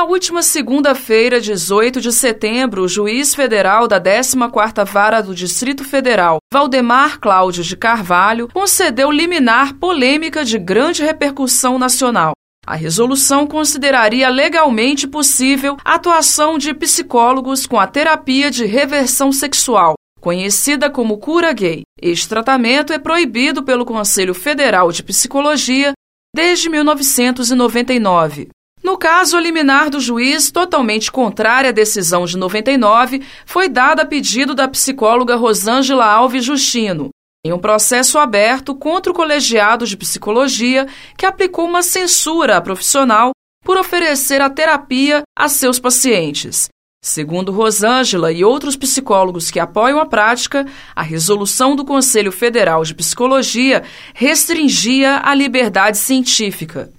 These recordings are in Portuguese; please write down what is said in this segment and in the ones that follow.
Na última segunda-feira, 18 de setembro, o juiz federal da 14ª Vara do Distrito Federal, Valdemar Cláudio de Carvalho, concedeu liminar polêmica de grande repercussão nacional. A resolução consideraria legalmente possível a atuação de psicólogos com a terapia de reversão sexual, conhecida como cura gay. Este tratamento é proibido pelo Conselho Federal de Psicologia desde 1999. No caso, liminar do juiz, totalmente contrária à decisão de 99, foi dada a pedido da psicóloga Rosângela Alves Justino, em um processo aberto contra o colegiado de psicologia que aplicou uma censura à profissional por oferecer a terapia a seus pacientes. Segundo Rosângela e outros psicólogos que apoiam a prática, a resolução do Conselho Federal de Psicologia restringia a liberdade científica.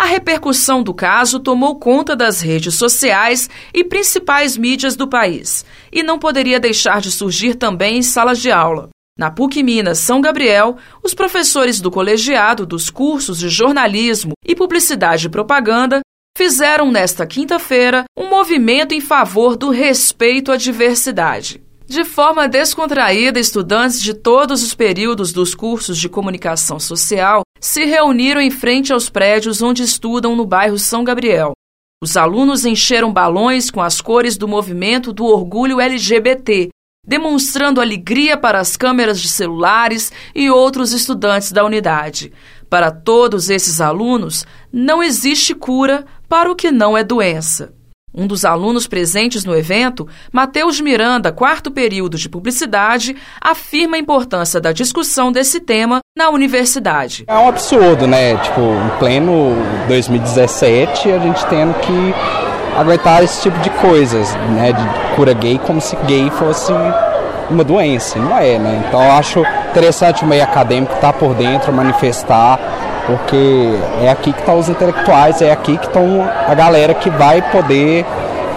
A repercussão do caso tomou conta das redes sociais e principais mídias do país, e não poderia deixar de surgir também em salas de aula. Na PUC Minas São Gabriel, os professores do colegiado dos cursos de jornalismo e publicidade e propaganda fizeram nesta quinta-feira um movimento em favor do respeito à diversidade. De forma descontraída, estudantes de todos os períodos dos cursos de comunicação social se reuniram em frente aos prédios onde estudam no bairro São Gabriel. Os alunos encheram balões com as cores do movimento do orgulho LGBT, demonstrando alegria para as câmeras de celulares e outros estudantes da unidade. Para todos esses alunos, não existe cura para o que não é doença. Um dos alunos presentes no evento, Matheus Miranda, quarto período de publicidade, afirma a importância da discussão desse tema na universidade. É um absurdo, né? Tipo, em pleno 2017, a gente tendo que aguentar esse tipo de coisas, né? De cura gay como se gay fosse uma doença, não é, né? Então eu acho interessante o meio acadêmico estar tá por dentro, manifestar porque é aqui que estão tá os intelectuais, é aqui que estão a galera que vai poder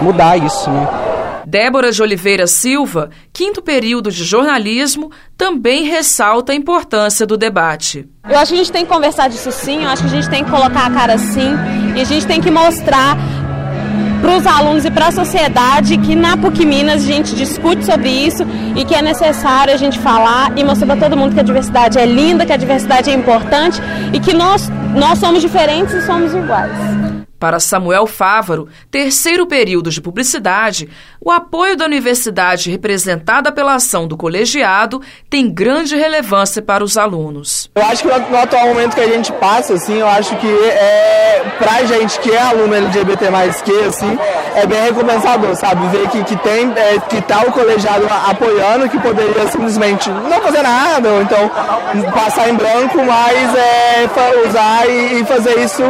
mudar isso, né? Débora de Oliveira Silva, quinto período de jornalismo, também ressalta a importância do debate. Eu acho que a gente tem que conversar disso sim, eu acho que a gente tem que colocar a cara sim, e a gente tem que mostrar para os alunos e para a sociedade que na PUC Minas a gente discute sobre isso e que é necessário a gente falar e mostrar para todo mundo que a diversidade é linda, que a diversidade é importante e que nós, nós somos diferentes e somos iguais. Para Samuel Fávaro, terceiro período de publicidade, o apoio da universidade representada pela ação do colegiado tem grande relevância para os alunos. Eu acho que no atual momento que a gente passa, assim, eu acho que é, pra gente que é aluno LGBT mais que, assim, é bem recompensador, sabe? Ver que, que tem, é, que tá o colegiado apoiando, que poderia simplesmente não fazer nada, ou então passar em branco, mas é, usar e, e fazer isso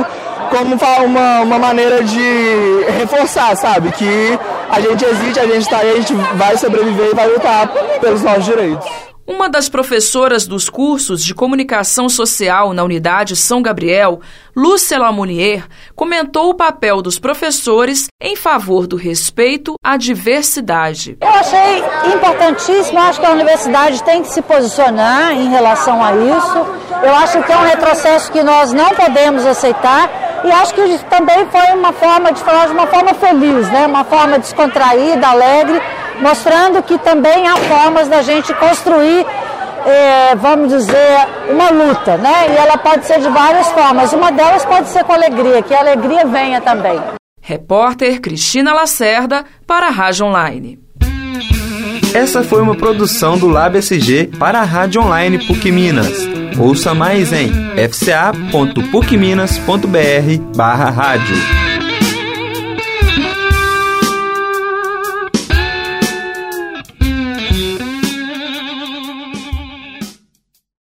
como uma, uma maneira de reforçar, sabe? Que a gente existe, a gente está aí, a gente vai sobreviver e vai lutar pelos nossos direitos. Uma das professoras dos cursos de comunicação social na unidade São Gabriel, Lúcia Lamounier, comentou o papel dos professores em favor do respeito à diversidade. Eu achei importantíssimo, acho que a universidade tem que se posicionar em relação a isso. Eu acho que é um retrocesso que nós não podemos aceitar e acho que também foi uma forma de falar de uma forma feliz, né? uma forma descontraída, alegre, mostrando que também há formas da gente construir, é, vamos dizer, uma luta, né? E ela pode ser de várias formas. Uma delas pode ser com alegria, que a alegria venha também. Repórter Cristina Lacerda para a Rádio Online. Essa foi uma produção do Lab SG para a Rádio Online PUC Minas. Ouça mais em fca.pucminas.br barra rádio.